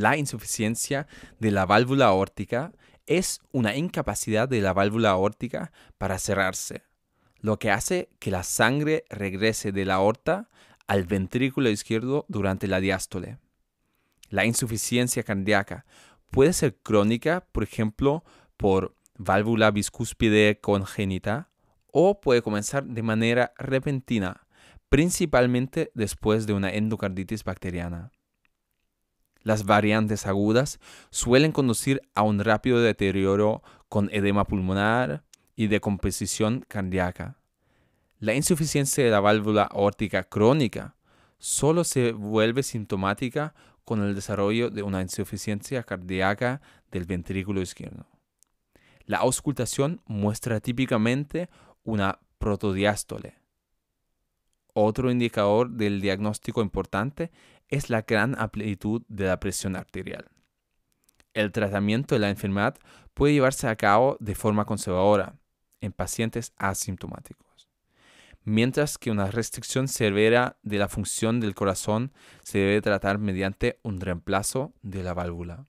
La insuficiencia de la válvula aórtica es una incapacidad de la válvula aórtica para cerrarse, lo que hace que la sangre regrese de la aorta al ventrículo izquierdo durante la diástole. La insuficiencia cardíaca puede ser crónica, por ejemplo, por válvula biscúspide congénita, o puede comenzar de manera repentina, principalmente después de una endocarditis bacteriana. Las variantes agudas suelen conducir a un rápido deterioro con edema pulmonar y decomposición cardíaca. La insuficiencia de la válvula aórtica crónica solo se vuelve sintomática con el desarrollo de una insuficiencia cardíaca del ventrículo izquierdo. La auscultación muestra típicamente una protodiástole. Otro indicador del diagnóstico importante es la gran amplitud de la presión arterial. El tratamiento de la enfermedad puede llevarse a cabo de forma conservadora en pacientes asintomáticos, mientras que una restricción severa de la función del corazón se debe tratar mediante un reemplazo de la válvula.